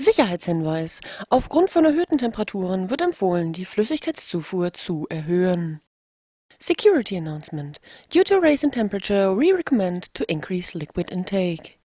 Sicherheitshinweis: Aufgrund von erhöhten Temperaturen wird empfohlen, die Flüssigkeitszufuhr zu erhöhen. Security announcement: Due to rise in temperature, we recommend to increase liquid intake.